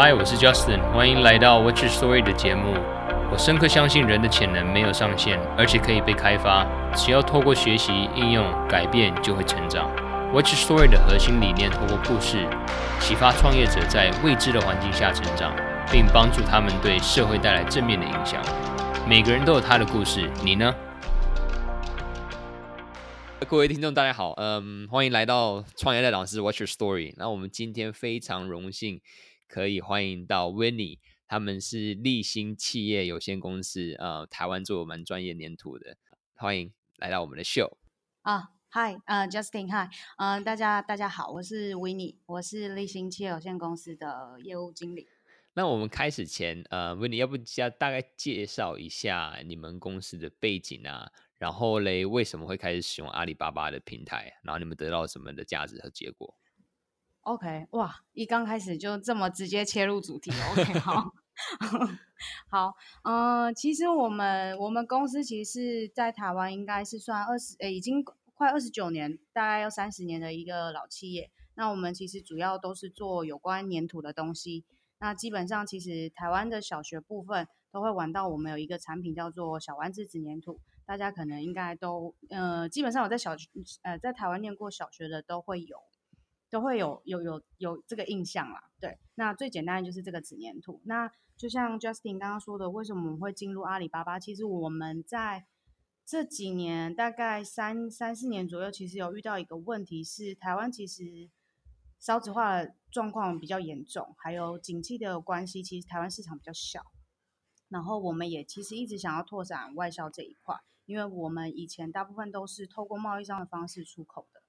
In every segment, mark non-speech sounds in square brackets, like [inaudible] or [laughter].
Hi，我是 Justin，欢迎来到 What's Your Story 的节目。我深刻相信人的潜能没有上限，而且可以被开发。只要透过学习、应用、改变，就会成长。What's Your Story 的核心理念，透过故事启发创业者在未知的环境下成长，并帮助他们对社会带来正面的影响。每个人都有他的故事，你呢？各位听众，大家好，嗯，欢迎来到创业的导师 Watch Your Story。那我们今天非常荣幸可以欢迎到 Winnie，他们是立新企业有限公司，呃，台湾做蛮专业粘土的，欢迎来到我们的秀。啊，Hi，呃，Justin，Hi，嗯，大家大家好，我是 Winnie，我是立新企业有限公司的业务经理。那我们开始前，呃，Winnie，要不要大概介绍一下你们公司的背景啊？然后嘞，为什么会开始使用阿里巴巴的平台？然后你们得到什么的价值和结果？OK，哇，一刚开始就这么直接切入主题，OK，[laughs] 好，[laughs] 好，嗯、呃，其实我们我们公司其实是在台湾应该是算二十，诶，已经快二十九年，大概要三十年的一个老企业。那我们其实主要都是做有关粘土的东西。那基本上其实台湾的小学部分都会玩到我们有一个产品叫做小丸子纸粘土。大家可能应该都，呃，基本上我在小学，呃，在台湾念过小学的都会有，都会有有有有这个印象啦。对，那最简单的就是这个纸黏土。那就像 Justin 刚刚说的，为什么我们会进入阿里巴巴？其实我们在这几年，大概三三四年左右，其实有遇到一个问题是，台湾其实少子化的状况比较严重，还有景气的关系，其实台湾市场比较小。然后我们也其实一直想要拓展外销这一块。因为我们以前大部分都是透过贸易商的方式出口的，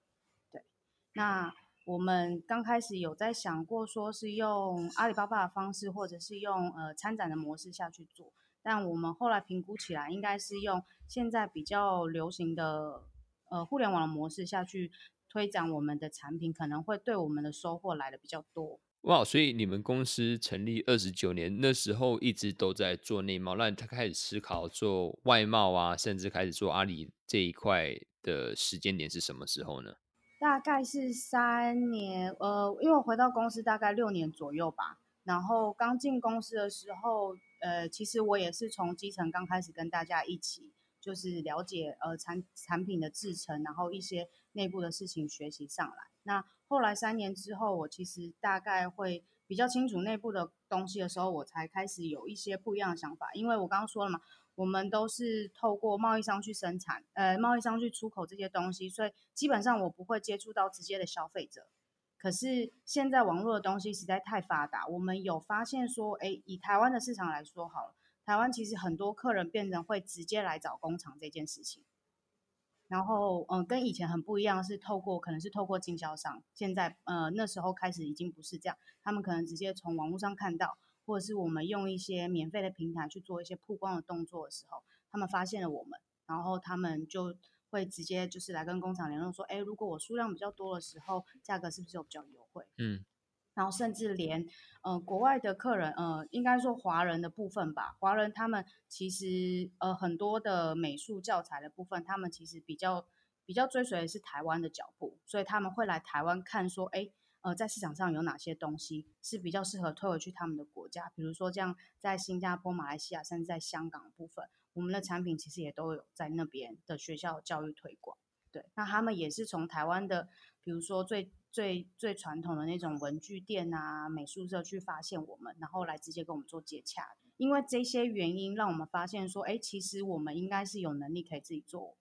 对。那我们刚开始有在想过，说是用阿里巴巴的方式，或者是用呃参展的模式下去做。但我们后来评估起来，应该是用现在比较流行的呃互联网的模式下去推展我们的产品，可能会对我们的收获来的比较多。哇，所以你们公司成立二十九年，那时候一直都在做内贸，那他开始思考做外贸啊，甚至开始做阿里这一块的时间点是什么时候呢？大概是三年，呃，因为我回到公司大概六年左右吧。然后刚进公司的时候，呃，其实我也是从基层刚开始跟大家一起，就是了解呃产产品的制成，然后一些内部的事情学习上来。那后来三年之后，我其实大概会比较清楚内部的东西的时候，我才开始有一些不一样的想法。因为我刚刚说了嘛，我们都是透过贸易商去生产，呃，贸易商去出口这些东西，所以基本上我不会接触到直接的消费者。可是现在网络的东西实在太发达，我们有发现说，哎，以台湾的市场来说好了，台湾其实很多客人变成会直接来找工厂这件事情。然后，嗯，跟以前很不一样，是透过可能是透过经销商。现在，呃，那时候开始已经不是这样，他们可能直接从网络上看到，或者是我们用一些免费的平台去做一些曝光的动作的时候，他们发现了我们，然后他们就会直接就是来跟工厂联络说，哎，如果我数量比较多的时候，价格是不是有比较优惠？嗯。然后甚至连，呃，国外的客人，呃，应该说华人的部分吧，华人他们其实，呃，很多的美术教材的部分，他们其实比较比较追随的是台湾的脚步，所以他们会来台湾看，说，哎，呃，在市场上有哪些东西是比较适合推回去他们的国家，比如说这样在新加坡、马来西亚，甚至在香港的部分，我们的产品其实也都有在那边的学校教育推广。对，那他们也是从台湾的，比如说最。最最传统的那种文具店啊、美术社去发现我们，然后来直接跟我们做接洽。因为这些原因，让我们发现说，哎，其实我们应该是有能力可以自己做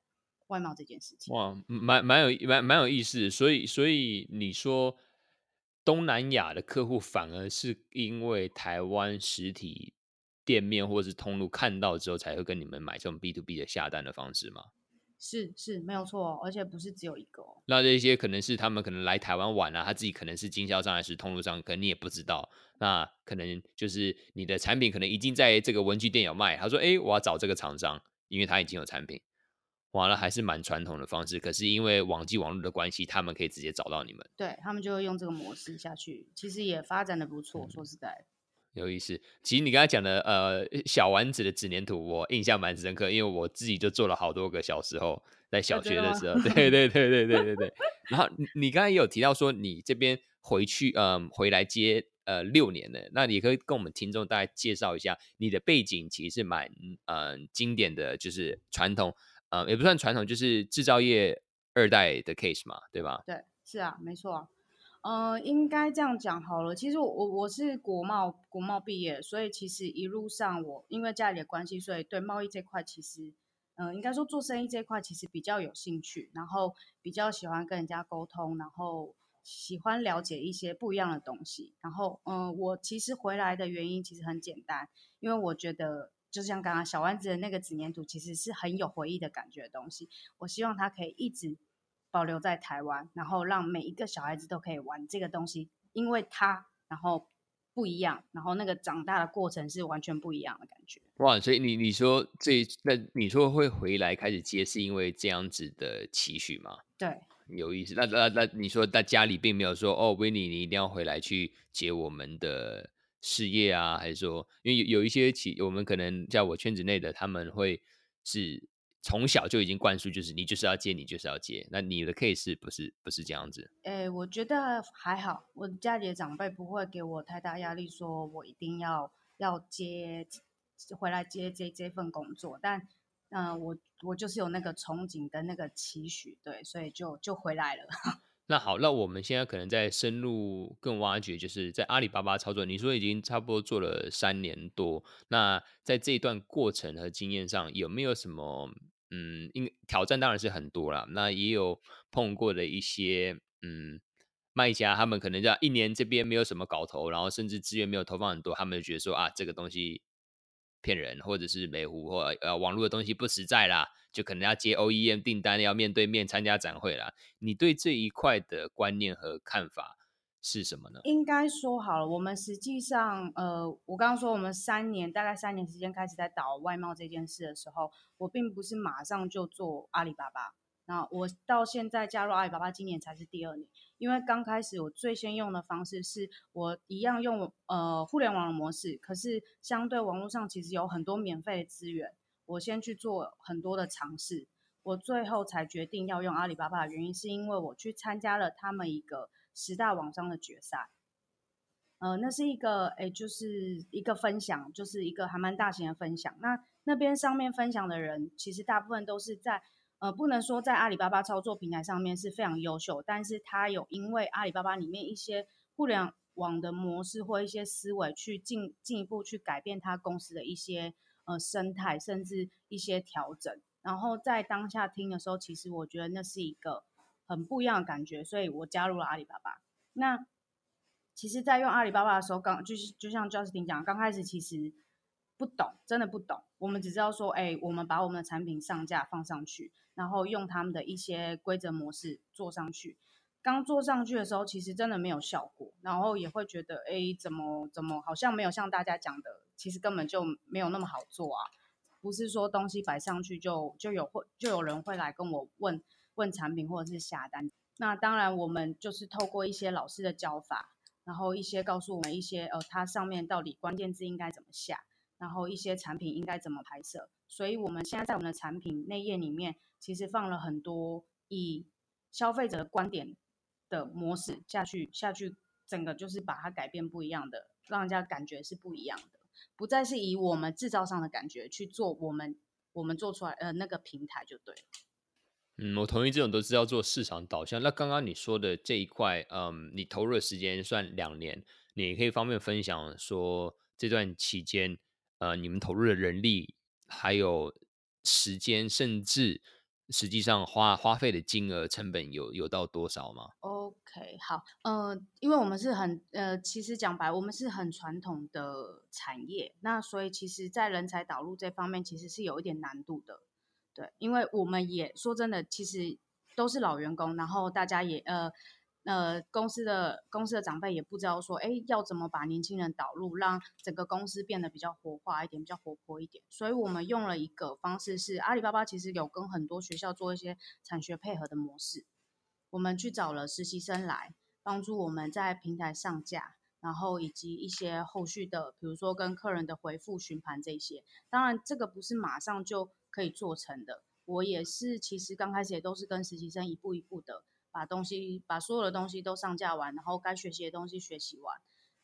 外贸这件事情。哇，蛮蛮有蛮蛮有意思。所以，所以你说东南亚的客户反而是因为台湾实体店面或是通路看到之后，才会跟你们买这种 B to B 的下单的方式吗？是是没有错，而且不是只有一个。那这些可能是他们可能来台湾玩啊，他自己可能是经销商还是通路商，可能你也不知道。那可能就是你的产品可能已经在这个文具店有卖，他说：“哎，我要找这个厂商，因为他已经有产品。”完了还是蛮传统的方式，可是因为网际网络的关系，他们可以直接找到你们。对，他们就会用这个模式下去，其实也发展的不错。嗯、说实在。有意思，其实你刚才讲的呃小丸子的纸粘土，我印象蛮深刻，因为我自己就做了好多个小时候在小学的时候，对对对对对对对。[laughs] 然后你刚才也有提到说，你这边回去嗯、呃、回来接呃六年了，那你可以跟我们听众大概介绍一下你的背景，其实是蛮呃经典的，就是传统呃也不算传统，就是制造业二代的 case 嘛，对吧？对，是啊，没错啊。呃，应该这样讲好了。其实我我我是国贸国贸毕业，所以其实一路上我因为家里的关系，所以对贸易这块其实，嗯、呃，应该说做生意这块其实比较有兴趣，然后比较喜欢跟人家沟通，然后喜欢了解一些不一样的东西。然后，嗯、我其实回来的原因其实很简单，因为我觉得就像刚刚小丸子的那个纸黏土，其实是很有回忆的感觉的东西。我希望它可以一直。保留在台湾，然后让每一个小孩子都可以玩这个东西，因为它然后不一样，然后那个长大的过程是完全不一样的感觉。哇，所以你你说这那你说会回来开始接，是因为这样子的期许吗？对，有意思。那那那你说在家里并没有说哦，Winnie 你一定要回来去接我们的事业啊？还是说，因为有有一些企我们可能在我圈子内的他们会是。从小就已经灌输，就是你就是要接，你就是要接。那你的 case 不是不是这样子？哎、我觉得还好，我家里的长辈不会给我太大压力，说我一定要要接回来接这这份工作。但，嗯、我我就是有那个憧憬跟那个期许，对，所以就就回来了。那好，那我们现在可能在深入更挖掘，就是在阿里巴巴操作，你说已经差不多做了三年多，那在这一段过程和经验上，有没有什么？嗯，应挑战当然是很多啦。那也有碰过的一些嗯卖家，他们可能在一年这边没有什么搞头，然后甚至资源没有投放很多，他们就觉得说啊，这个东西骗人，或者是美狐或呃网络的东西不实在啦，就可能要接 OEM 订单，要面对面参加展会啦。你对这一块的观念和看法是什么呢？应该说好了，我们实际上，呃，我刚刚说我们三年，大概三年时间开始在导外贸这件事的时候，我并不是马上就做阿里巴巴。那我到现在加入阿里巴巴，今年才是第二年。因为刚开始我最先用的方式是我一样用呃互联网的模式，可是相对网络上其实有很多免费的资源，我先去做很多的尝试，我最后才决定要用阿里巴巴的原因，是因为我去参加了他们一个。十大网商的决赛，呃，那是一个，诶，就是一个分享，就是一个还蛮大型的分享。那那边上面分享的人，其实大部分都是在，呃，不能说在阿里巴巴操作平台上面是非常优秀，但是他有因为阿里巴巴里面一些互联网的模式或一些思维，去进进一步去改变他公司的一些呃生态，甚至一些调整。然后在当下听的时候，其实我觉得那是一个。很不一样的感觉，所以我加入了阿里巴巴。那其实，在用阿里巴巴的时候，刚就是就像 Justin 讲，刚开始其实不懂，真的不懂。我们只知道说，哎，我们把我们的产品上架放上去，然后用他们的一些规则模式做上去。刚做上去的时候，其实真的没有效果，然后也会觉得，哎，怎么怎么好像没有像大家讲的，其实根本就没有那么好做啊。不是说东西摆上去就就有会就有人会来跟我问。问产品或者是下单，那当然我们就是透过一些老师的教法，然后一些告诉我们一些呃，它上面到底关键字应该怎么下，然后一些产品应该怎么拍摄。所以我们现在在我们的产品内页里面，其实放了很多以消费者的观点的模式下去下去，整个就是把它改变不一样的，让人家感觉是不一样的，不再是以我们制造商的感觉去做我们我们做出来呃那个平台就对了。嗯，我同意，这种都是要做市场导向。那刚刚你说的这一块，嗯，你投入的时间算两年，你可以方便分享说这段期间，呃，你们投入的人力还有时间，甚至实际上花花费的金额成本有有到多少吗？OK，好，呃，因为我们是很呃，其实讲白，我们是很传统的产业，那所以其实在人才导入这方面，其实是有一点难度的。对，因为我们也说真的，其实都是老员工，然后大家也呃呃公司的公司的长辈也不知道说，哎，要怎么把年轻人导入，让整个公司变得比较活化一点，比较活泼一点。所以我们用了一个方式是，阿里巴巴其实有跟很多学校做一些产学配合的模式，我们去找了实习生来帮助我们在平台上架，然后以及一些后续的，比如说跟客人的回复、询盘这些。当然，这个不是马上就。可以做成的，我也是，其实刚开始也都是跟实习生一步一步的把东西，把所有的东西都上架完，然后该学习的东西学习完，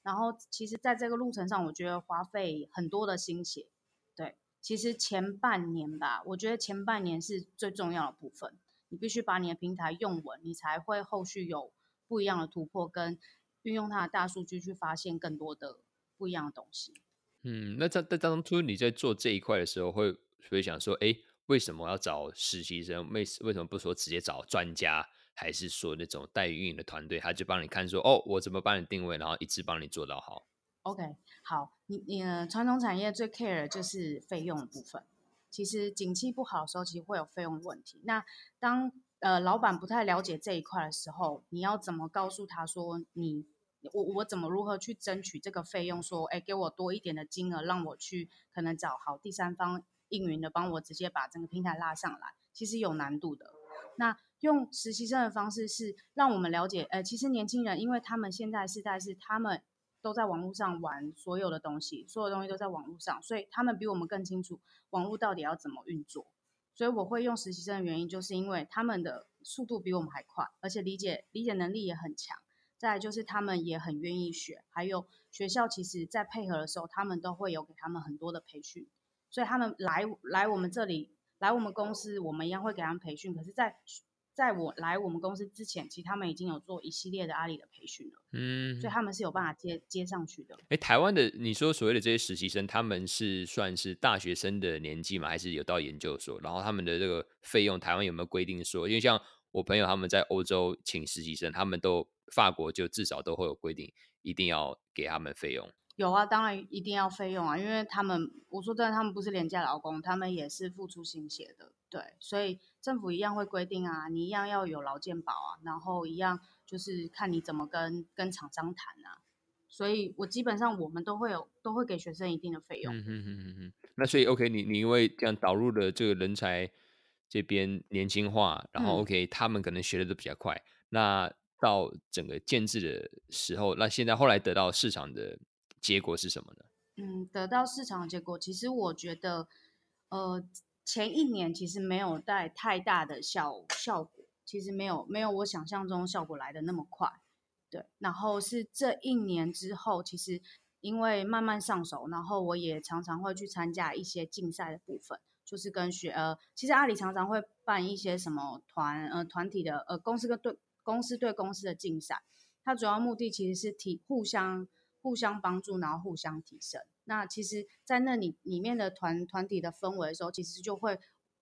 然后其实在这个路程上，我觉得花费很多的心血。对，其实前半年吧，我觉得前半年是最重要的部分，你必须把你的平台用稳，你才会后续有不一样的突破，跟运用它的大数据去发现更多的不一样的东西。嗯，那在在当初你在做这一块的时候，会会想说，哎，为什么要找实习生？为为什么不说直接找专家？还是说那种代运营的团队，他就帮你看说，哦，我怎么帮你定位，然后一直帮你做到好。OK，好，你你传统产业最 care 的就是费用的部分。其实景气不好的时候，其实会有费用的问题。那当呃老板不太了解这一块的时候，你要怎么告诉他说你？我我怎么如何去争取这个费用？说，哎，给我多一点的金额，让我去可能找好第三方运营的，帮我直接把整个平台拉上来，其实有难度的。那用实习生的方式是让我们了解，呃，其实年轻人，因为他们现在世代是他们都在网络上玩所有的东西，所有东西都在网络上，所以他们比我们更清楚网络到底要怎么运作。所以我会用实习生的原因，就是因为他们的速度比我们还快，而且理解理解能力也很强。再就是他们也很愿意学，还有学校其实在配合的时候，他们都会有给他们很多的培训，所以他们来来我们这里，来我们公司，我们一样会给他们培训。可是，在在我来我们公司之前，其实他们已经有做一系列的阿里的培训了，嗯，所以他们是有办法接接上去的。哎，台湾的你说所谓的这些实习生，他们是算是大学生的年纪吗？还是有到研究所？然后他们的这个费用，台湾有没有规定说？因为像我朋友他们在欧洲请实习生，他们都。法国就至少都会有规定，一定要给他们费用。有啊，当然一定要费用啊，因为他们我说真的，他们不是廉价劳工，他们也是付出心血的。对，所以政府一样会规定啊，你一样要有劳健保啊，然后一样就是看你怎么跟跟厂商谈啊。所以我基本上我们都会有都会给学生一定的费用。嗯嗯嗯嗯嗯。那所以 OK，你你因为这样导入了这个人才这边年轻化，然后 OK，、嗯、他们可能学的都比较快，那。到整个建制的时候，那现在后来得到市场的结果是什么呢？嗯，得到市场的结果，其实我觉得，呃，前一年其实没有带太大的效效果，其实没有没有我想象中效果来的那么快，对。然后是这一年之后，其实因为慢慢上手，然后我也常常会去参加一些竞赛的部分，就是跟学呃，其实阿里常常会办一些什么团呃团体的呃公司跟对。公司对公司的竞赛，它主要目的其实是提互相互相帮助，然后互相提升。那其实，在那里里面的团团体的氛围的时候，其实就会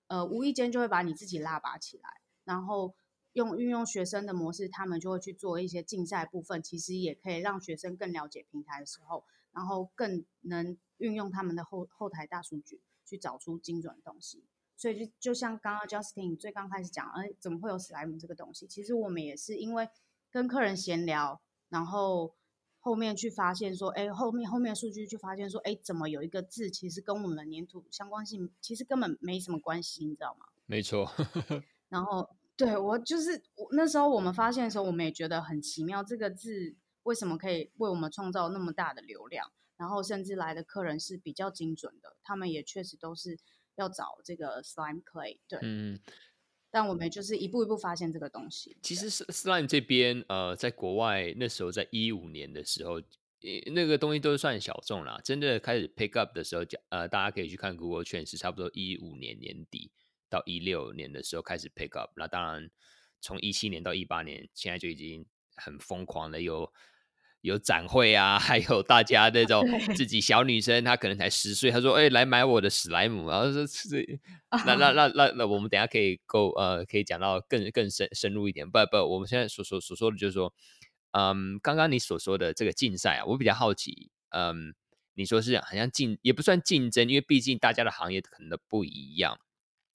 呃无意间就会把你自己拉拔起来，然后用运用学生的模式，他们就会去做一些竞赛部分，其实也可以让学生更了解平台的时候，然后更能运用他们的后后台大数据去找出精准的东西。所以就就像刚刚 Justin 最刚开始讲，哎，怎么会有史莱姆这个东西？其实我们也是因为跟客人闲聊，然后后面去发现说，哎，后面后面数据去发现说，哎，怎么有一个字其实跟我们的粘土相关性其实根本没什么关系，你知道吗？没错。[laughs] 然后对我就是我那时候我们发现的时候，我们也觉得很奇妙，这个字为什么可以为我们创造那么大的流量？然后甚至来的客人是比较精准的，他们也确实都是。要找这个 slime clay，对，嗯，但我们就是一步一步发现这个东西。其实 slime 这边，呃，在国外那时候，在一五年的时候，那个东西都算小众啦。真的开始 pick up 的时候，呃，大家可以去看 Google Trends，差不多一五年年底到一六年的时候开始 pick up。那当然，从一七年到一八年，现在就已经很疯狂的有。有展会啊，[laughs] 还有大家那种自己小女生，她可能才十岁，她说：“哎、欸，来买我的史莱姆。”然后说：“是，那那那那那，我们等下可以够呃，可以讲到更更深深入一点。不不，我们现在所所所说的就是说，嗯，刚刚你所说的这个竞赛啊，我比较好奇，嗯，你说是好像竞也不算竞争，因为毕竟大家的行业可能都不一样。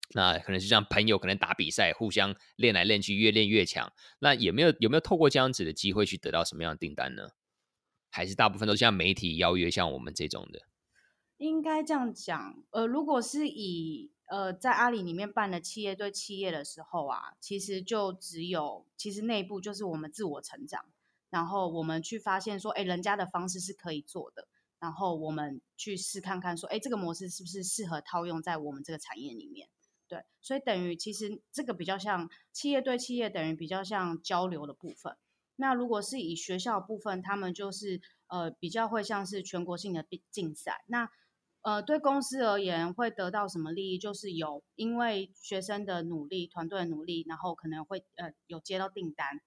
那可能是像朋友可能打比赛，互相练来练去，越练越强。那有没有有没有透过这样子的机会去得到什么样的订单呢？还是大部分都像媒体邀约，像我们这种的，应该这样讲。呃，如果是以呃在阿里里面办的企业对企业的时候啊，其实就只有其实内部就是我们自我成长，然后我们去发现说，哎，人家的方式是可以做的，然后我们去试看看说，哎，这个模式是不是适合套用在我们这个产业里面？对，所以等于其实这个比较像企业对企业，等于比较像交流的部分。那如果是以学校部分，他们就是呃比较会像是全国性的竞赛。那呃对公司而言会得到什么利益？就是有因为学生的努力、团队的努力，然后可能会呃有接到订单，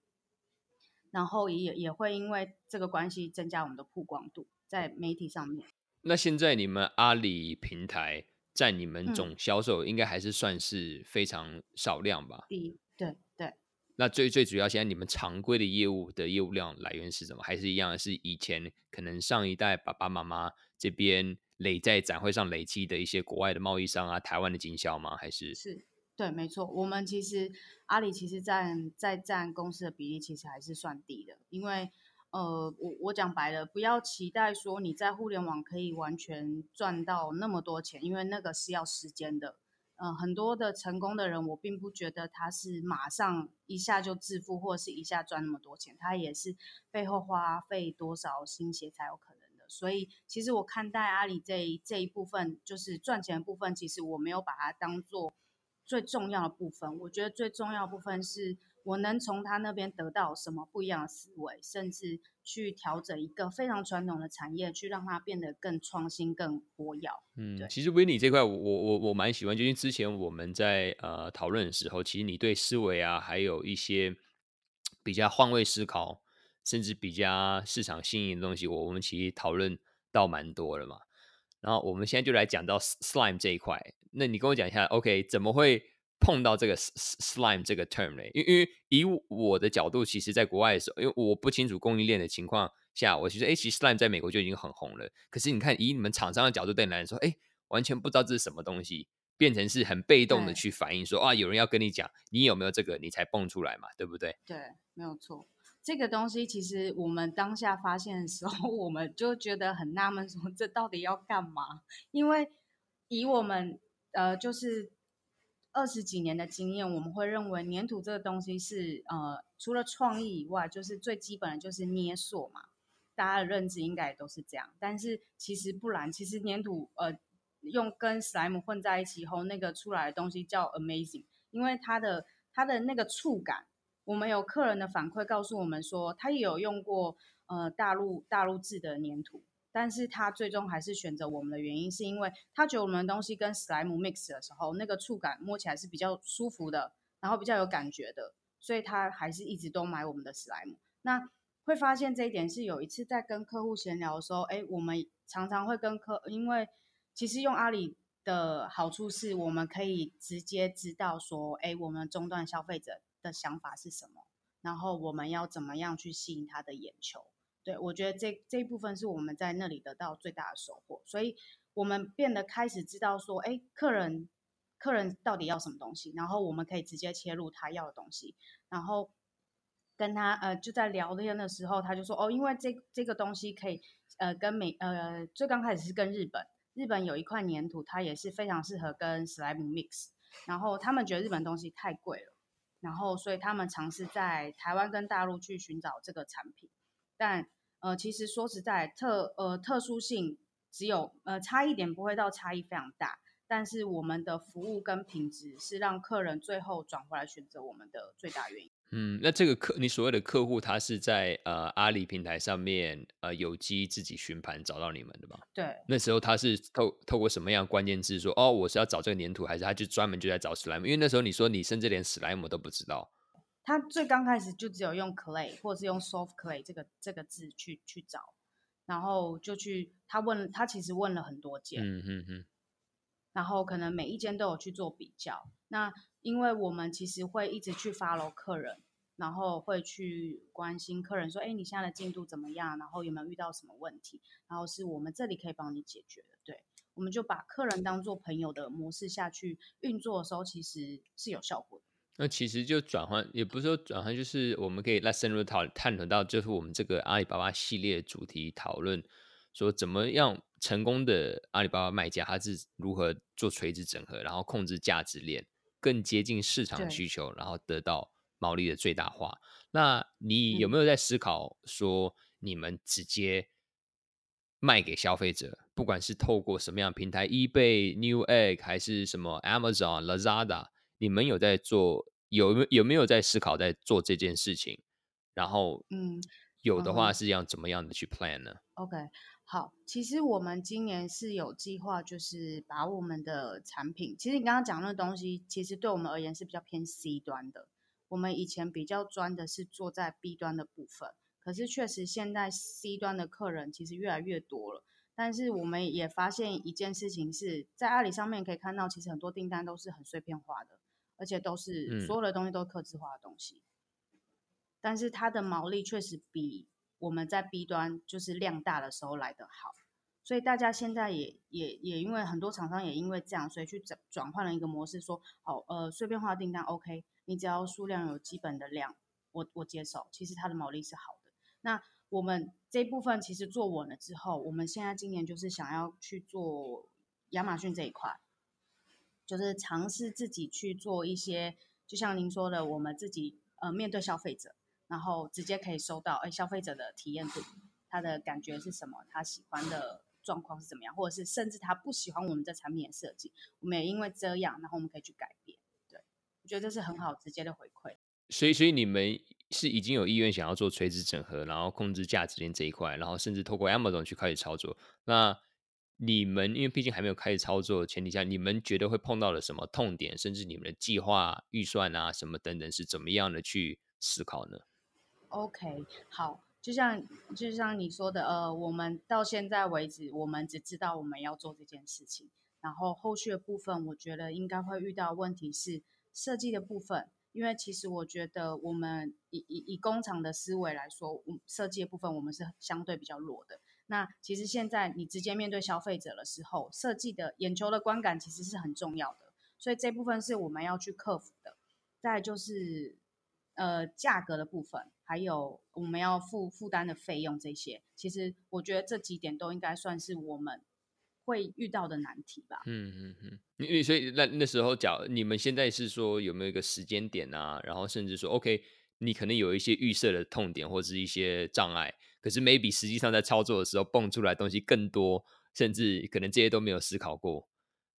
然后也也会因为这个关系增加我们的曝光度在媒体上面。那现在你们阿里平台在你们总销售应该还是算是非常少量吧？嗯、对对。那最最主要，现在你们常规的业务的业务量来源是什么？还是一样是以前可能上一代爸爸妈妈这边累在展会上累积的一些国外的贸易商啊，台湾的经销吗？还是是对，没错。我们其实阿里其实占在占公司的比例其实还是算低的，因为呃，我我讲白了，不要期待说你在互联网可以完全赚到那么多钱，因为那个是要时间的。嗯，很多的成功的人，我并不觉得他是马上一下就致富，或者是一下赚那么多钱，他也是背后花费多少心血才有可能的。所以，其实我看待阿里这一这一部分，就是赚钱的部分，其实我没有把它当做最重要的部分。我觉得最重要的部分是。我能从他那边得到什么不一样的思维，甚至去调整一个非常传统的产业，去让它变得更创新、更活跃。嗯，其实 Winnie 这块我，我我我蛮喜欢，就因为之前我们在呃讨论的时候，其实你对思维啊，还有一些比较换位思考，甚至比较市场新颖的东西，我我们其实讨论到蛮多了嘛。然后我们现在就来讲到 slime 这一块，那你跟我讲一下，OK，怎么会？碰到这个 slime 这个 term 嘞，因为以我的角度，其实在国外的时候，因为我不清楚供应链的情况下，我其实哎，其实 slime 在美国就已经很红了。可是你看，以你们厂商的角度对你来说，哎，完全不知道这是什么东西，变成是很被动的去反应说，说啊，有人要跟你讲，你有没有这个，你才蹦出来嘛，对不对？对，没有错。这个东西其实我们当下发现的时候，[laughs] 我们就觉得很纳闷，说这到底要干嘛？因为以我们呃，就是。二十几年的经验，我们会认为粘土这个东西是呃，除了创意以外，就是最基本的就是捏塑嘛。大家的认知应该也都是这样，但是其实不然。其实粘土呃，用跟史莱姆混在一起后，那个出来的东西叫 amazing，因为它的它的那个触感，我们有客人的反馈告诉我们说，他也有用过呃大陆大陆制的粘土。但是他最终还是选择我们的原因，是因为他觉得我们的东西跟史莱姆 mix 的时候，那个触感摸起来是比较舒服的，然后比较有感觉的，所以他还是一直都买我们的史莱姆。那会发现这一点是有一次在跟客户闲聊的时候，哎，我们常常会跟客，因为其实用阿里的好处是我们可以直接知道说，哎，我们终端消费者的想法是什么，然后我们要怎么样去吸引他的眼球。对，我觉得这这一部分是我们在那里得到最大的收获，所以我们变得开始知道说，哎，客人客人到底要什么东西，然后我们可以直接切入他要的东西，然后跟他呃就在聊天的时候，他就说，哦，因为这这个东西可以呃跟美呃最刚开始是跟日本，日本有一块粘土，它也是非常适合跟 slime mix，然后他们觉得日本东西太贵了，然后所以他们尝试在台湾跟大陆去寻找这个产品。但呃，其实说实在，特呃特殊性只有呃差一点，不会到差异非常大。但是我们的服务跟品质是让客人最后转回来选择我们的最大原因。嗯，那这个客你所谓的客户，他是在呃阿里平台上面呃有机自己寻盘找到你们的吗？对。那时候他是透透过什么样关键字说哦，我是要找这个粘土，还是他就专门就在找 slime？因为那时候你说你甚至连 slime 都不知道。他最刚开始就只有用 clay 或者是用 soft clay 这个这个字去去找，然后就去他问他其实问了很多间，嗯嗯嗯，然后可能每一间都有去做比较。那因为我们其实会一直去 follow 客人，然后会去关心客人说，哎，你现在的进度怎么样？然后有没有遇到什么问题？然后是我们这里可以帮你解决的。对，我们就把客人当做朋友的模式下去运作的时候，其实是有效果的。那其实就转换，也不是说转换，就是我们可以来深入讨探讨到，就是我们这个阿里巴巴系列主题讨论，说怎么样成功的阿里巴巴卖家，他是如何做垂直整合，然后控制价值链，更接近市场需求，然后得到毛利的最大化。那你有没有在思考说，你们直接卖给消费者，不管是透过什么样平台，eBay、Newegg 还是什么 Amazon、Lazada？你们有在做，有没有没有在思考在做这件事情？然后，嗯，有的话是要怎么样的去 plan 呢？嗯？OK，好，其实我们今年是有计划，就是把我们的产品，其实你刚刚讲的那东西，其实对我们而言是比较偏 C 端的。我们以前比较专的是做在 B 端的部分，可是确实现在 C 端的客人其实越来越多了。但是我们也发现一件事情是在阿里上面可以看到，其实很多订单都是很碎片化的，而且都是所有的东西都是客制化的东西。嗯。但是它的毛利确实比我们在 B 端就是量大的时候来得好，所以大家现在也也也因为很多厂商也因为这样，所以去转转换了一个模式说，说好呃碎片化订单 OK，你只要数量有基本的量，我我接受，其实它的毛利是好的。那我们这一部分其实做稳了之后，我们现在今年就是想要去做亚马逊这一块，就是尝试自己去做一些，就像您说的，我们自己呃面对消费者，然后直接可以收到，哎，消费者的体验度，他的感觉是什么，他喜欢的状况是怎么样，或者是甚至他不喜欢我们这产品的设计，我们也因为这样，然后我们可以去改变，对，我觉得这是很好直接的回馈。所以，所以你们。是已经有意愿想要做垂直整合，然后控制价值链这一块，然后甚至透过 Amazon 去开始操作。那你们因为毕竟还没有开始操作的前提下，你们觉得会碰到了什么痛点，甚至你们的计划预算啊什么等等是怎么样的去思考呢？OK，好，就像就像你说的，呃，我们到现在为止，我们只知道我们要做这件事情，然后后续的部分，我觉得应该会遇到问题是设计的部分。因为其实我觉得，我们以以以工厂的思维来说，设计的部分我们是相对比较弱的。那其实现在你直接面对消费者的时候，设计的眼球的观感其实是很重要的，所以这部分是我们要去克服的。再就是呃价格的部分，还有我们要负负担的费用这些，其实我觉得这几点都应该算是我们。会遇到的难题吧。嗯嗯嗯，因为所以那那时候讲，你们现在是说有没有一个时间点啊？然后甚至说，OK，你可能有一些预设的痛点或者是一些障碍，可是 maybe 实际上在操作的时候蹦出来东西更多，甚至可能这些都没有思考过。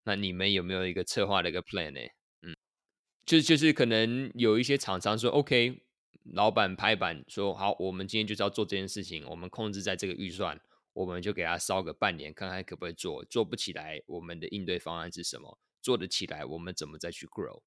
那你们有没有一个策划的一个 plan 呢？嗯，就就是可能有一些厂商说，OK，老板拍板说好，我们今天就是要做这件事情，我们控制在这个预算。我们就给他烧个半年，看看可不可以做。做不起来，我们的应对方案是什么？做得起来，我们怎么再去 grow？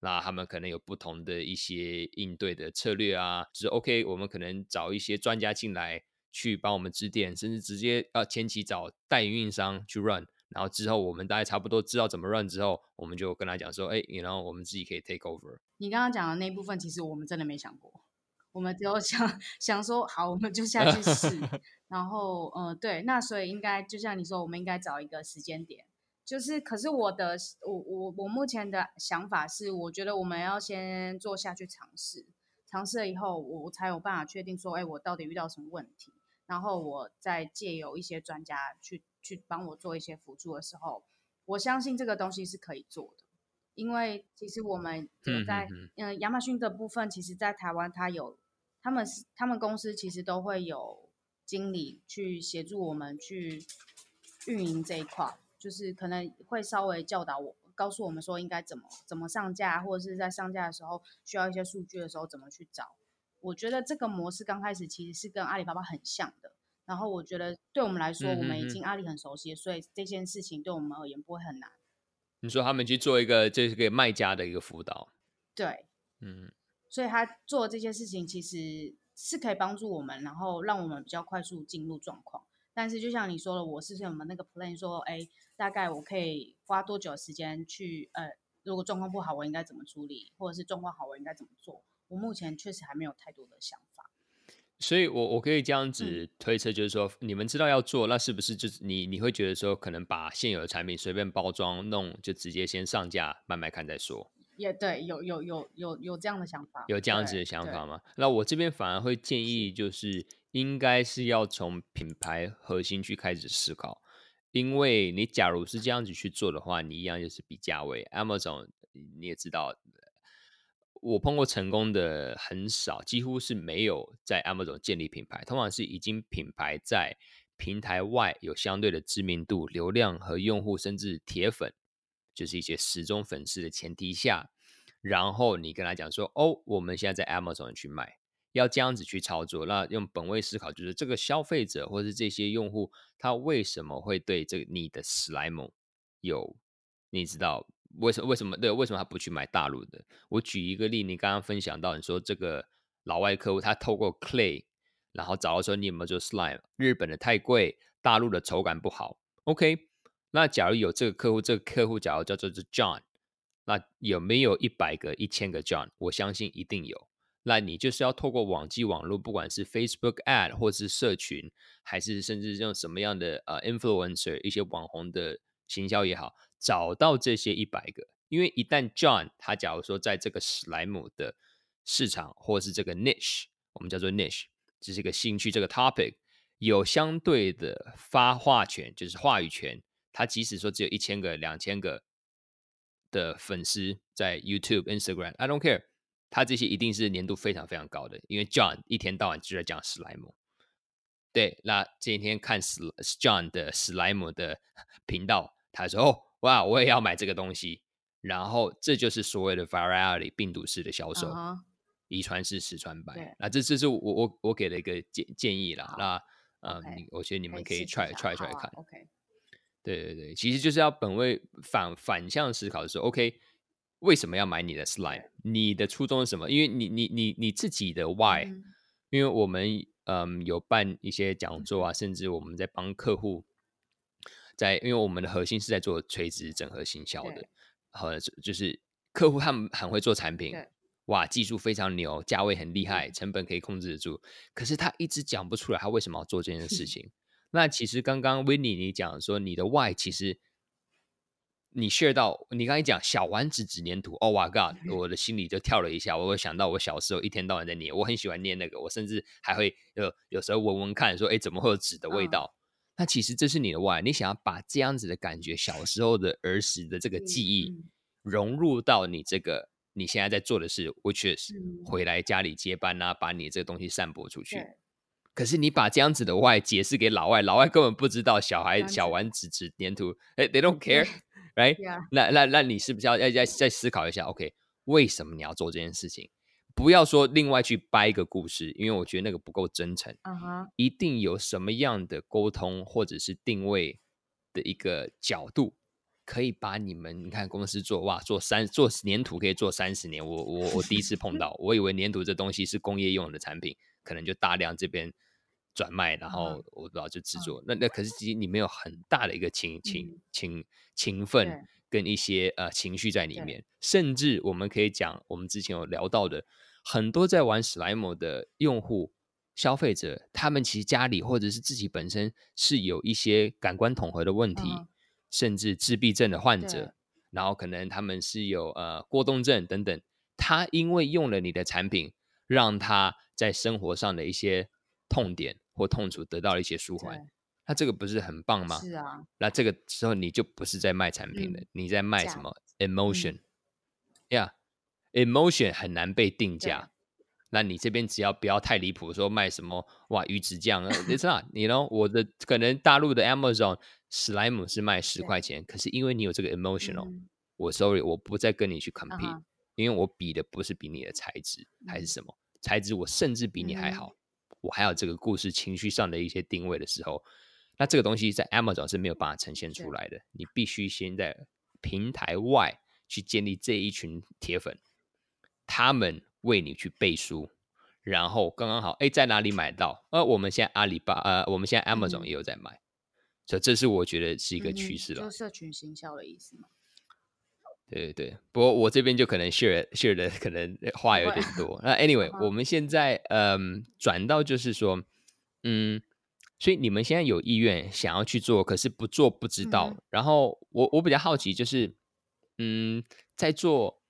那他们可能有不同的一些应对的策略啊。就是 OK，我们可能找一些专家进来去帮我们指点，甚至直接要前期找代运营商去 run。然后之后我们大概差不多知道怎么 run 之后，我们就跟他讲说：“哎，然后我们自己可以 take over。”你刚刚讲的那部分，其实我们真的没想过。我们只有想 [laughs] 想说，好，我们就下去试。[laughs] 然后，嗯、呃，对，那所以应该就像你说，我们应该找一个时间点。就是，可是我的，我我我目前的想法是，我觉得我们要先做下去尝试，尝试了以后，我才有办法确定说，哎，我到底遇到什么问题。然后我再借由一些专家去去帮我做一些辅助的时候，我相信这个东西是可以做的。因为其实我们在嗯，嗯，亚马逊的部分，其实在台湾它有，他们是他们公司其实都会有。经理去协助我们去运营这一块，就是可能会稍微教导我，告诉我们说应该怎么怎么上架，或者是在上架的时候需要一些数据的时候怎么去找。我觉得这个模式刚开始其实是跟阿里巴巴很像的。然后我觉得对我们来说，我们已经阿里很熟悉，所以这件事情对我们而言不会很难。你说他们去做一个这是给卖家的一个辅导，对，嗯，所以他做这些事情其实。是可以帮助我们，然后让我们比较快速进入状况。但是就像你说的，我是有没有那个 plan 说，哎，大概我可以花多久时间去，呃，如果状况不好，我应该怎么处理，或者是状况好，我应该怎么做？我目前确实还没有太多的想法。所以我我可以这样子推测，就是说，嗯，你们知道要做，那是不是就是你你会觉得说，可能把现有的产品随便包装弄，就直接先上架，慢慢看再说。也对，有有有有有这样的想法，有这样子的想法吗？那我这边反而会建议，就是应该是要从品牌核心去开始思考，因为你假如是这样子去做的话，你一样就是比价位。Amazon 你也知道，我碰过成功的很少，几乎是没有在 Amazon 建立品牌，通常是已经品牌在平台外有相对的知名度、流量和用户，甚至铁粉。就是一些死忠粉丝的前提下，然后你跟他讲说：“哦，我们现在在 Amazon 去卖，要这样子去操作。那用本位思考，就是这个消费者或是这些用户，他为什么会对这个你的史莱姆有？你知道为什么？为什么？对，为什么他不去买大陆的？我举一个例，你刚刚分享到，你说这个老外客户他透过 Clay，然后找到说你有没有做 Slime，日本的太贵，大陆的手感不好。OK，那假如有这个客户，这个客户假如叫做 John。那有没有一百个、一千个 John？我相信一定有。那你就是要透过网际网络，不管是 Facebook Ad 或是社群，还是甚至用什么样的呃 influencer 一些网红的行销也好，找到这些一百个。因为一旦 John 他假如说在这个史莱姆的市场，或是这个 niche，我们叫做 niche，这是一个兴趣这个 topic，有相对的发话权，就是话语权。他即使说只有一千个、两千个。的粉丝在 YouTube、Instagram，I don't care，他这些一定是粘度非常非常高的，因为 John 一天到晚就在讲史莱姆。对，那今天看史 John 的史莱姆的 [laughs] 频道，他说：“哦，哇，我也要买这个东西。”然后这就是所谓的 virality 病毒式的销售，遗传式十传百。那这这是我我我给的一个建建议啦。那嗯我觉得你们可以 try try try 看。OK。对对对，其实就是要本位反反向思考的时候，OK，为什么要买你的 slide？你的初衷是什么？因为你你你你自己的 why？、嗯、因为我们嗯有办一些讲座啊，甚至我们在帮客户在，因为我们的核心是在做垂直整合行销的，和就是客户他们很会做产品，哇，技术非常牛，价位很厉害，成本可以控制得住，可是他一直讲不出来他为什么要做这件事 [laughs] 情。那其实刚刚 Winnie 你讲说你的 why 其实你 share 到你刚才讲小丸子纸粘土，Oh my God，[laughs] 我的心里就跳了一下，我会想到我小时候一天到晚在捏，我很喜欢捏那个，我甚至还会有有时候闻闻看，说哎怎么会有纸的味道？嗯、那其实这是你的 why，你想要把这样子的感觉，小时候的儿时的这个记忆融入到你这个你现在在做的事，which is 回来家里接班啊，把你这个东西散播出去。可是你把这样子的外解释给老外，老外根本不知道小孩小丸子纸粘土，哎，they don't care，right？、Yeah. 那那那你是不是要要再再思考一下？OK，为什么你要做这件事情？不要说另外去掰一个故事，因为我觉得那个不够真诚。Uh -huh. 一定有什么样的沟通或者是定位的一个角度，可以把你们你看公司做哇做三做粘土可以做三十年，我我我第一次碰到，我以为粘土这东西是工业用的产品，可能就大量这边。转卖，然后我然后就制作。Uh. 那那可是其实你没有很大的一个情情情情分跟一些呃情绪在里面。甚至我们可以讲，我们之前有聊到的很多在玩史莱姆的用户消费者，他们其实家里或者是自己本身是有一些感官统合的问题，uh. 甚至自闭症的患者，然后可能他们是有呃过动症等等。他因为用了你的产品，让他在生活上的一些痛点。或痛楚得到了一些舒缓，那这个不是很棒吗？是啊，那这个时候你就不是在卖产品了，嗯、你在卖什么？emotion，呀、嗯 yeah，emotion 很难被定价。那你这边只要不要太离谱，说卖什么哇鱼子酱啊，It's not，你呢？我的可能大陆的 Amazon 史莱姆是卖十块钱，可是因为你有这个 emotional，、嗯、我 sorry，我不再跟你去 compete，、uh -huh. 因为我比的不是比你的材质、嗯、还是什么材质，我甚至比你还好。嗯我还有这个故事情绪上的一些定位的时候，那这个东西在 Amazon 是没有办法呈现出来的。你必须先在平台外去建立这一群铁粉，他们为你去背书，然后刚刚好，哎，在哪里买到？呃，我们现在阿里巴呃，我们现在 Amazon 也有在卖，所以这是我觉得是一个趋势了。就社群行销的意思吗？对对对，不过我这边就可能 share [laughs] share 的可能话有点多。那 anyway，我们现在嗯转到就是说，嗯，所以你们现在有意愿想要去做，可是不做不知道。嗯、然后我我比较好奇，就是嗯，在做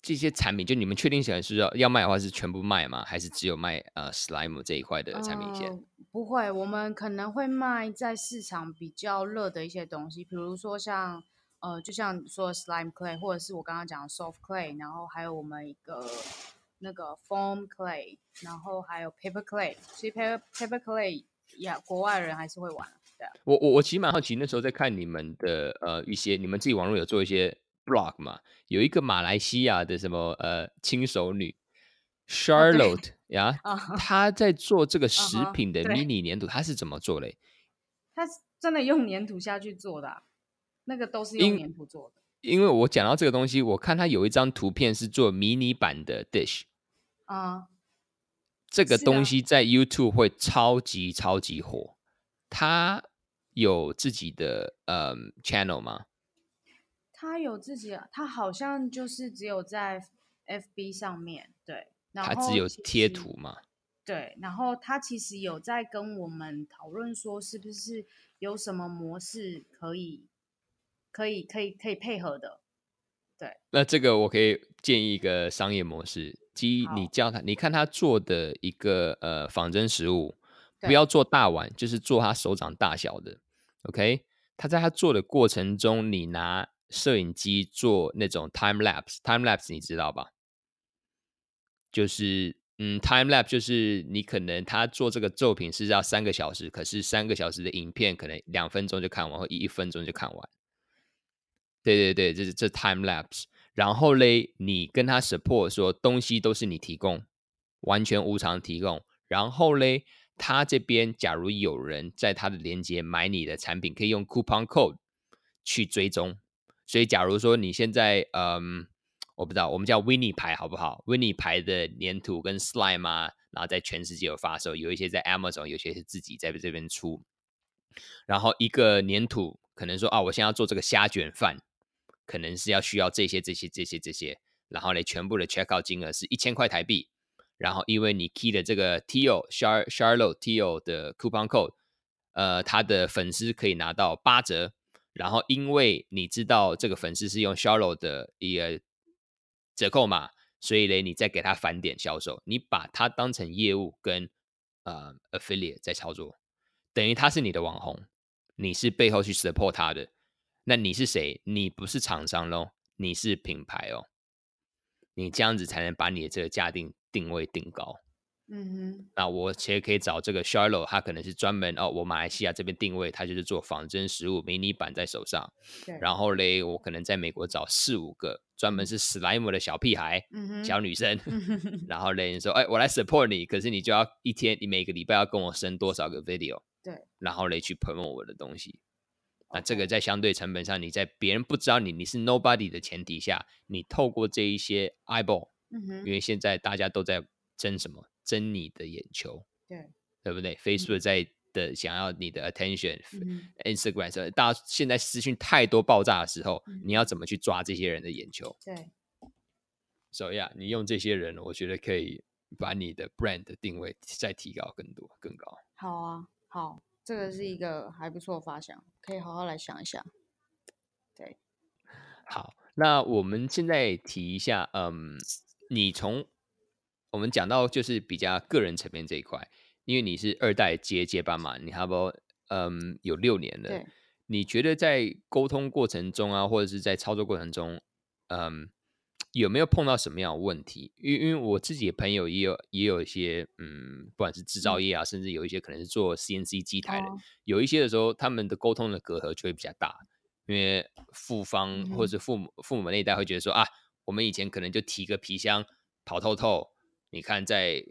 这些产品，就你们确定想是要要卖的话，是全部卖吗？还是只有卖呃 slime 这一块的产品线？呃、不会，我们可能会卖在市场比较热的一些东西，比如说像。呃，就像说的 slime clay，或者是我刚刚讲的 soft clay，然后还有我们一个那个 foam clay，然后还有 paper clay。其实 paper paper clay 呀，国外人还是会玩。对啊。我我我其实蛮好奇，那时候在看你们的呃一些，你们自己网络有做一些 blog 嘛？有一个马来西亚的什么呃轻熟女 Charlotte，呀，她在做这个食品的迷你粘土，她是怎么做嘞？她是真的用粘土下去做的，那个都是用黏土做的。因为我讲到这个东西，我看他有一张图片是做迷你版的 dish 啊，这个东西在 YouTube 会超级超级火。他有自己的嗯 channel 吗？他有自己，他好像就是只有在 FB 上面对。他只有贴图嘛？对，然后他其实有在跟我们讨论说，是不是有什么模式可以、可以、可以、可以配合的？对，那这个我可以建议一个商业模式，即你教他，你看他做的一个呃仿真食物，不要做大碗，就是做他手掌大小的。OK，他在他做的过程中，你拿摄影机做那种 time lapse，time lapse 你知道吧？就是，嗯，time lapse 就是你可能他做这个作品是要三个小时，可是三个小时的影片可能两分钟就看完，或一分钟就看完。对对对，这是这 time lapse。然后嘞，你跟他 support 说东西都是你提供，完全无偿提供。然后嘞，他这边假如有人在他的链接买你的产品，可以用 coupon code 去追踪。所以假如说你现在，嗯。我不知道，我们叫 Winnie 牌好不好？Winnie 牌的粘土跟 slime 啊，然后在全世界有发售，有一些在 Amazon，有些是自己在这边出。然后一个粘土可能说啊，我现在要做这个虾卷饭，可能是要需要这些这些这些这些，然后呢，全部的 checkout 金额是一千块台币。然后因为你 key 的这个 Teal Char Charlotte Teal 的 coupon code，呃，他的粉丝可以拿到八折。然后因为你知道这个粉丝是用 Charlotte 的一个折扣码，所以嘞，你再给他返点销售，你把它当成业务跟呃 affiliate 在操作，等于他是你的网红，你是背后去 support 他的，那你是谁？你不是厂商喽，你是品牌哦，你这样子才能把你的这个价定定位定高。嗯哼，那我其实可以找这个 Charlotte，他可能是专门哦，我马来西亚这边定位，他就是做仿真实物迷你版在手上。对。然后嘞，我可能在美国找四五个专门是史莱姆的小屁孩、嗯、小女生。[laughs] 然后嘞，你说，[laughs] 哎，我来 support 你，可是你就要一天，你每个礼拜要跟我生多少个 video？对。然后嘞，去 promote 我的东西。那这个在相对成本上，你在别人不知道你你是 nobody 的前提下，你透过这一些 eyeball，嗯哼，因为现在大家都在争什么？争你的眼球，对对不对？Facebook 在的想要你的 attention，Instagram 嗯，大家现在资讯太多爆炸的时候，嗯，你要怎么去抓这些人的眼球？对，所以啊，你用这些人，我觉得可以把你的 brand 的定位再提高更多、更高。好啊，好，这个是一个还不错的发想，可以好好来想一下。对，好，那我们现在提一下，嗯，你从我们讲到就是比较个人层面这一块，因为你是二代接接班嘛，你差不多嗯有六年了。你觉得在沟通过程中啊，或者是在操作过程中，嗯，有没有碰到什么样的问题？因为因为我自己的朋友也有也有一些嗯，不管是制造业啊，嗯，甚至有一些可能是做 CNC 机台的，哦，有一些的时候他们的沟通的隔阂就会比较大，因为父方或者父母，嗯，父母那一代会觉得说啊，我们以前可能就提个皮箱跑透透。你看，在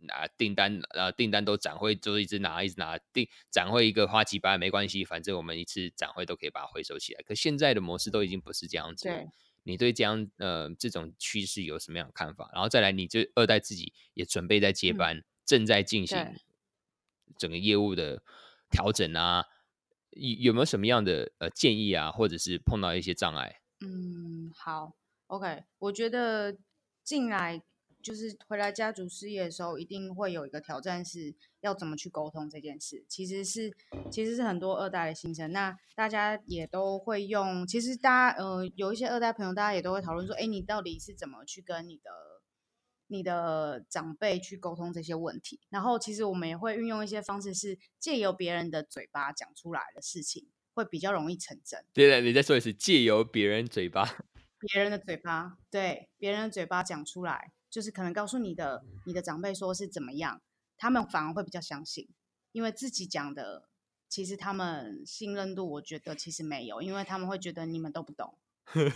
拿订单，呃，订单都展会就一直拿，一直拿订展会一个花几百没关系，反正我们一次展会都可以把它回收起来。可现在的模式都已经不是这样子了。对，你对这样呃这种趋势有什么样的看法？然后再来，你这二代自己也准备在接班，嗯、正在进行整个业务的调整啊，有有没有什么样的呃建议啊，或者是碰到一些障碍？嗯，好，OK，我觉得进来。就是回来家族事业的时候，一定会有一个挑战，是要怎么去沟通这件事。其实是，其实是很多二代的心声。那大家也都会用，其实大家呃有一些二代朋友，大家也都会讨论说，哎，你到底是怎么去跟你的你的长辈去沟通这些问题？然后其实我们也会运用一些方式，是借由别人的嘴巴讲出来的事情，会比较容易成真。对了，你再说一次，借由别人嘴巴，别人的嘴巴，对，别人的嘴巴讲出来。就是可能告诉你的你的长辈说是怎么样，他们反而会比较相信，因为自己讲的其实他们信任度我觉得其实没有，因为他们会觉得你们都不懂，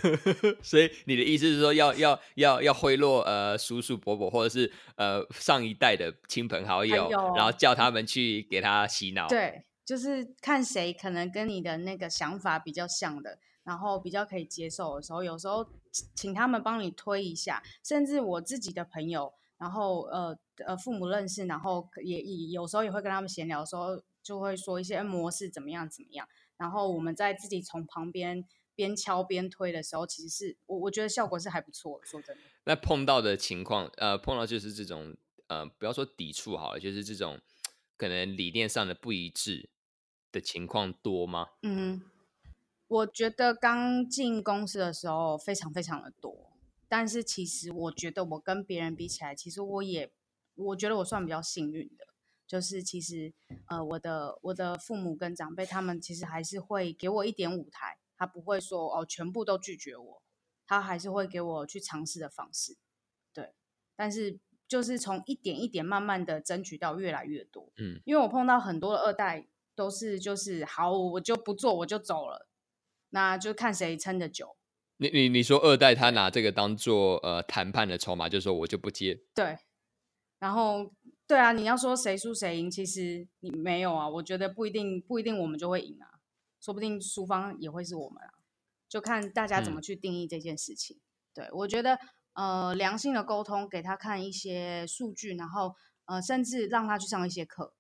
[laughs] 所以你的意思是说要，要要要要贿赂呃叔叔伯伯或者是呃上一代的亲朋好友，然后叫他们去给他洗脑。对，就是看谁可能跟你的那个想法比较像的，然后比较可以接受的时候，有时候请他们帮你推一下，甚至我自己的朋友，然后呃呃父母认识，然后也也有时候也会跟他们闲聊的时候，就会说一些模式怎么样怎么样，然后我们在自己从旁边。边敲边推的时候，其实是我我觉得效果是还不错。说真的，那碰到的情况，呃，碰到就是这种，呃，不要说抵触好了，就是这种可能理念上的不一致的情况多吗？嗯，我觉得刚进公司的时候非常非常的多，但是其实我觉得我跟别人比起来，其实我也我觉得我算比较幸运的，就是其实呃，我的我的父母跟长辈他们其实还是会给我一点舞台。他不会说哦，全部都拒绝我，他还是会给我去尝试的方式，对。但是就是从一点一点慢慢的争取到越来越多，嗯，因为我碰到很多的二代都是就是好，我就不做，我就走了，那就看谁撑得久。你你你说二代他拿这个当做呃谈判的筹码，就是说我就不接，对。然后对啊，你要说谁输谁赢，其实你没有啊，我觉得不一定不一定我们就会赢啊。说不定输方也会是我们啊，就看大家怎么去定义这件事情。嗯、对，我觉得，呃，良性的沟通，给他看一些数据，然后呃，甚至让他去上一些课，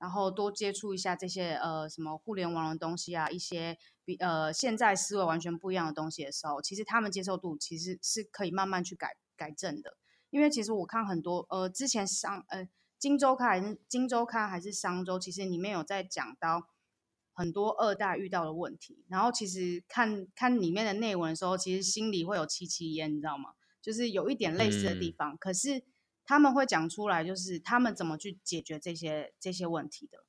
然后多接触一下这些呃什么互联网的东西啊，一些比呃现在思维完全不一样的东西的时候，其实他们接受度其实是可以慢慢去改改正的。因为其实我看很多呃之前商呃金周刊还是金周刊还是商周，其实里面有在讲到。很多二代遇到的问题，然后其实看看里面的内文的时候，其实心里会有戚戚焉，你知道吗？就是有一点类似的地方，嗯、可是他们会讲出来，就是他们怎么去解决这些这些问题的。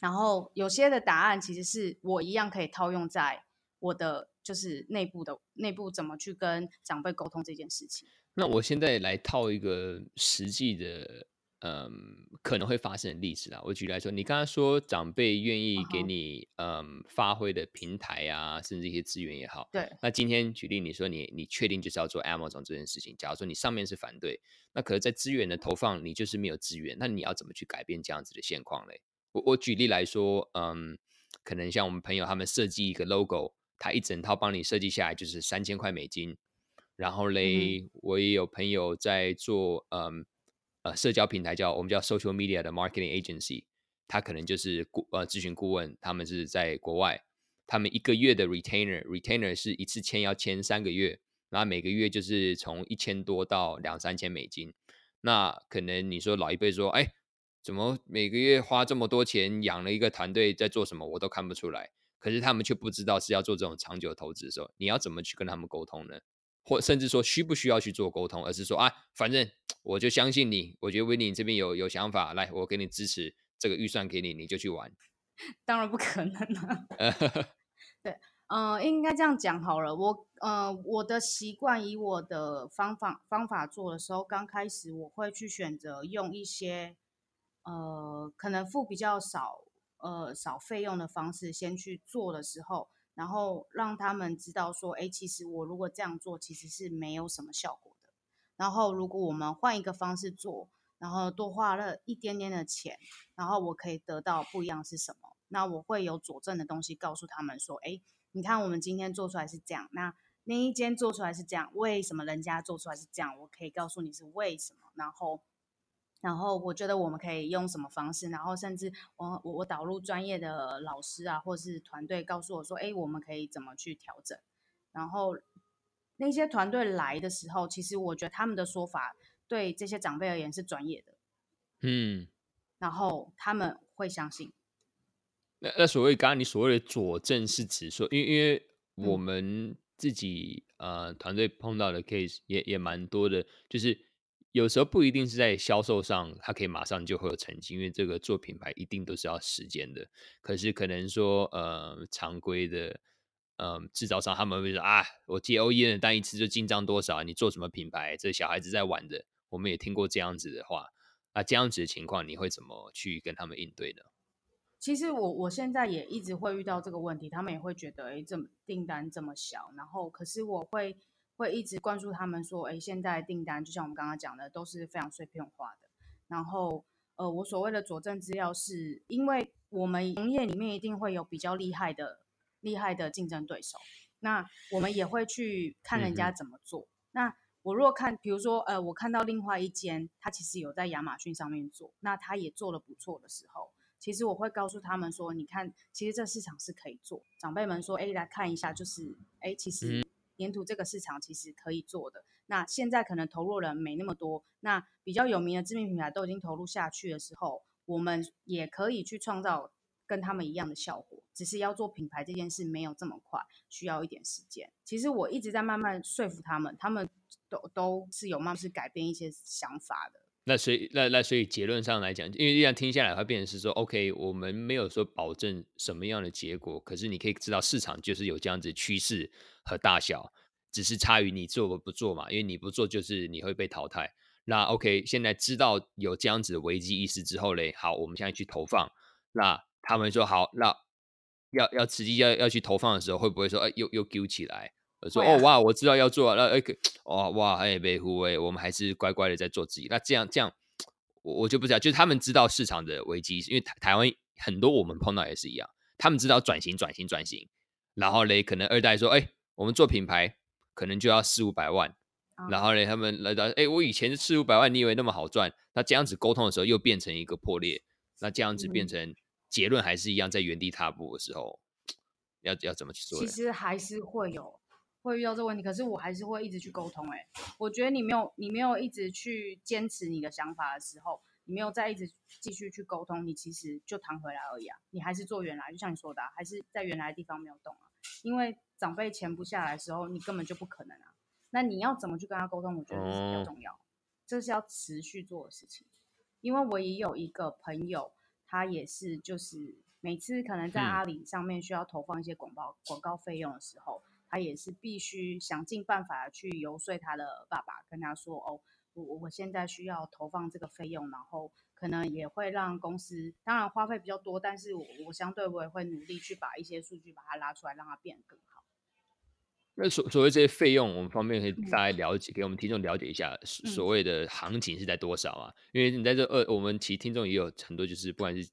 然后有些的答案其实是我一样可以套用在我的就是内部的内部怎么去跟长辈沟通这件事情。那我现在来套一个实际的。嗯，可能会发生的例子啦。我举例来说，你刚刚说长辈愿意给你、uh -huh. 嗯发挥的平台啊，甚至一些资源也好。对。那今天举例，你说你你确定就是要做 Amazon 这件事情？假如说你上面是反对，那可是在资源的投放，你就是没有资源，那你要怎么去改变这样子的现况嘞？我我举例来说，嗯，可能像我们朋友他们设计一个 logo，他一整套帮你设计下来就是三千块美金。然后嘞，mm -hmm. 我也有朋友在做，嗯。社交平台叫我们叫 social media 的 marketing agency，他可能就是顾呃咨询顾问，他们是在国外，他们一个月的 retainer，retainer 是一次签要签三个月，然后每个月就是从一千多到两三千美金。那可能你说老一辈说，哎，怎么每个月花这么多钱养了一个团队在做什么，我都看不出来。可是他们却不知道是要做这种长久投资的时候，你要怎么去跟他们沟通呢？或甚至说需不需要去做沟通，而是说啊，反正我就相信你，我觉得 Winnie 这边有有想法，来，我给你支持，这个预算给你，你就去玩。[laughs] 当然不可能了。[laughs] [laughs] 对，嗯、呃，应该这样讲好了。我呃，我的习惯以我的方法方法做的时候，刚开始我会去选择用一些呃，可能付比较少呃少费用的方式先去做的时候。然后让他们知道说，哎，其实我如果这样做，其实是没有什么效果的。然后如果我们换一个方式做，然后多花了一点点的钱，然后我可以得到不一样是什么？那我会有佐证的东西告诉他们说，哎，你看我们今天做出来是这样，那那一间做出来是这样，为什么人家做出来是这样？我可以告诉你是为什么，然后。然后我觉得我们可以用什么方式，然后甚至我我我导入专业的老师啊，或是团队告诉我说，哎，我们可以怎么去调整？然后那些团队来的时候，其实我觉得他们的说法对这些长辈而言是专业的，嗯，然后他们会相信。那那所谓刚刚你所谓的佐证是指说，因为因为我们自己、嗯、呃团队碰到的 case 也也蛮多的，就是。有时候不一定是在销售上，它可以马上就会有成绩，因为这个做品牌一定都是要时间的。可是可能说，呃，常规的，嗯、呃，制造商他们会说啊，我接 O E 的单一次就进账多少，你做什么品牌？这小孩子在玩的，我们也听过这样子的话。那这样子的情况，你会怎么去跟他们应对呢？其实我我现在也一直会遇到这个问题，他们也会觉得，哎，这么订单这么小，然后可是我会会一直灌输他们说，哎，现在订单就像我们刚刚讲的，都是非常碎片化的。然后，呃，我所谓的佐证资料是，因为我们行业里面一定会有比较厉害的厉害的竞争对手，那我们也会去看人家怎么做。嗯、那我如果看，比如说，呃，我看到另外一间，他其实有在亚马逊上面做，那他也做的不错的时候。其实我会告诉他们说，你看，其实这市场是可以做。长辈们说，哎，来看一下，就是，哎，其实粘土这个市场其实可以做的。那现在可能投入人没那么多，那比较有名的知名品牌都已经投入下去的时候，我们也可以去创造跟他们一样的效果。只是要做品牌这件事没有这么快，需要一点时间。其实我一直在慢慢说服他们，他们都都是有慢慢是改变一些想法的。那所以，那那所以结论上来讲，因为这样听下来，会变成是说，OK，我们没有说保证什么样的结果，可是你可以知道市场就是有这样子趋势和大小，只是差于你做不做嘛。因为你不做，就是你会被淘汰。那 OK，现在知道有这样子的危机意识之后嘞，好，我们现在去投放。那他们说好，那要要实际要要去投放的时候，会不会说，哎，又又丢起来？我说哦哇，我知道要做那哎，哦哇哎，北湖哎，我们还是乖乖的在做自己。那这样这样，我我就不知道，就是他们知道市场的危机，因为台台湾很多我们碰到也是一样，他们知道转型转型转型，然后嘞，可能二代说哎，我们做品牌可能就要四五百万，然后嘞，他们来到哎，我以前是四五百万，你以为那么好赚？那这样子沟通的时候又变成一个破裂，那这样子变成结论还是一样，在原地踏步的时候，要要怎么去做？其实还是会有。会遇到这个问题，可是我还是会一直去沟通。哎，我觉得你没有，你没有一直去坚持你的想法的时候，你没有再一直继续去沟通，你其实就弹回来而已啊。你还是做原来，就像你说的啊，还是在原来的地方没有动啊。因为长辈闲不下来的时候，你根本就不可能啊。那你要怎么去跟他沟通？我觉得这是比较重要，这是要持续做的事情。因为我也有一个朋友，他也是，就是每次可能在阿里上面需要投放一些广告广告费用的时候。他也是必须想尽办法去游说他的爸爸，跟他说：“哦，我我现在需要投放这个费用，然后可能也会让公司当然花费比较多，但是我我相对我也会努力去把一些数据把它拉出来，让它变得更好。”那所所谓这些费用，我们方便可以大概了解，嗯、给我们听众了解一下所谓的行情是在多少啊？嗯、因为你在这二，我们其实听众也有很多，就是不管是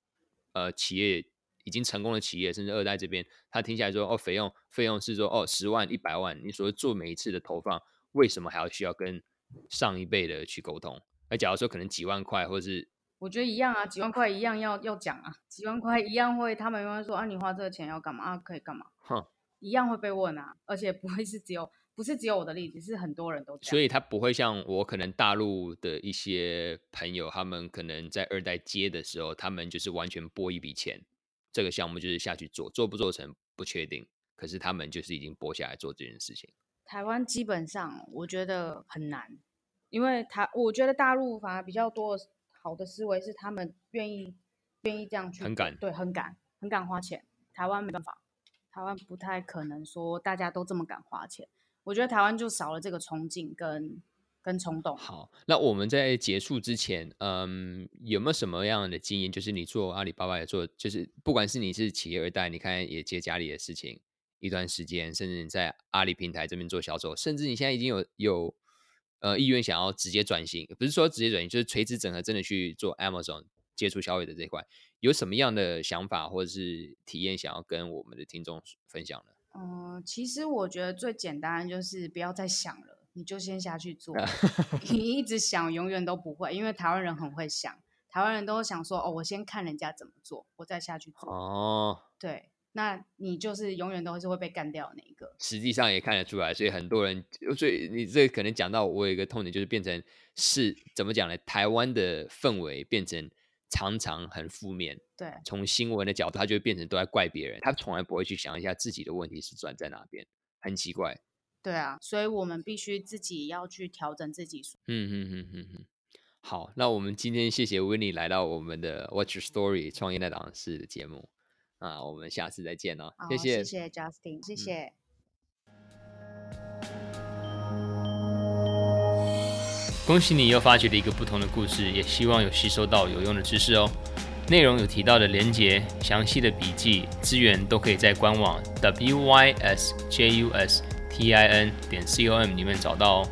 呃企业。已经成功的企业，甚至二代这边，他听起来说，哦，费用费用是说，哦，十万、一百万，你所做每一次的投放，为什么还要需要跟上一辈的去沟通？那假如说可能几万块，或者是，我觉得一样啊，几万块一样要要讲啊，几万块一样会，他们会说啊，你花这个钱要干嘛？啊，可以干嘛？哼，一样会被问啊，而且不会是只有，不是只有我的例子，是很多人都这样。所以他不会像我可能大陆的一些朋友，他们可能在二代接的时候，他们就是完全拨一笔钱。这个项目就是下去做，做不做成不确定。可是他们就是已经拨下来做这件事情。台湾基本上我觉得很难，因为台我觉得大陆反而比较多好的思维是他们愿意愿意这样去，很敢，对，很敢，很敢花钱。台湾没办法，台湾不太可能说大家都这么敢花钱。我觉得台湾就少了这个冲劲跟。跟冲动。好，那我们在结束之前，嗯，有没有什么样的经验？就是你做阿里巴巴也做，就是不管是你是企业二代，你看也接家里的事情一段时间，甚至你在阿里平台这边做销售，甚至你现在已经有有呃意愿想要直接转型，不是说直接转型，就是垂直整合，真的去做 Amazon 接触消费者这一块，有什么样的想法或者是体验想要跟我们的听众分享呢？嗯，其实我觉得最简单就是不要再想了。你就先下去做，[laughs] 你一直想永远都不会，因为台湾人很会想，台湾人都想说哦，我先看人家怎么做，我再下去做。哦，对，那你就是永远都是会被干掉的那一个。实际上也看得出来，所以很多人，所以你这可能讲到我有一个痛点，就是变成是怎么讲呢？台湾的氛围变成常常很负面。对，从新闻的角度，他就会变成都在怪别人，他从来不会去想一下自己的问题是转在哪边，很奇怪。对啊，所以我们必须自己要去调整自己。嗯嗯嗯嗯嗯。好，那我们今天谢谢 Winnie 来到我们的 Your Story 创业那档事的节目啊，我们下次再见哦。谢谢，谢谢 Justin，谢谢。恭喜你又发掘了一个不同的故事，也希望有吸收到有用的知识哦。内容有提到的连结、详细的笔记、资源都可以在官网 t i n 点 c o m 里面找到哦。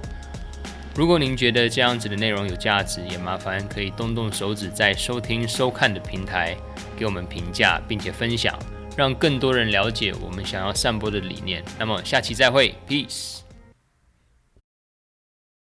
如果您觉得这样子的内容有价值，也麻烦可以动动手指，在收听收看的平台给我们评价，并且分享，让更多人了解我们想要散播的理念。那么下期再会，Peace。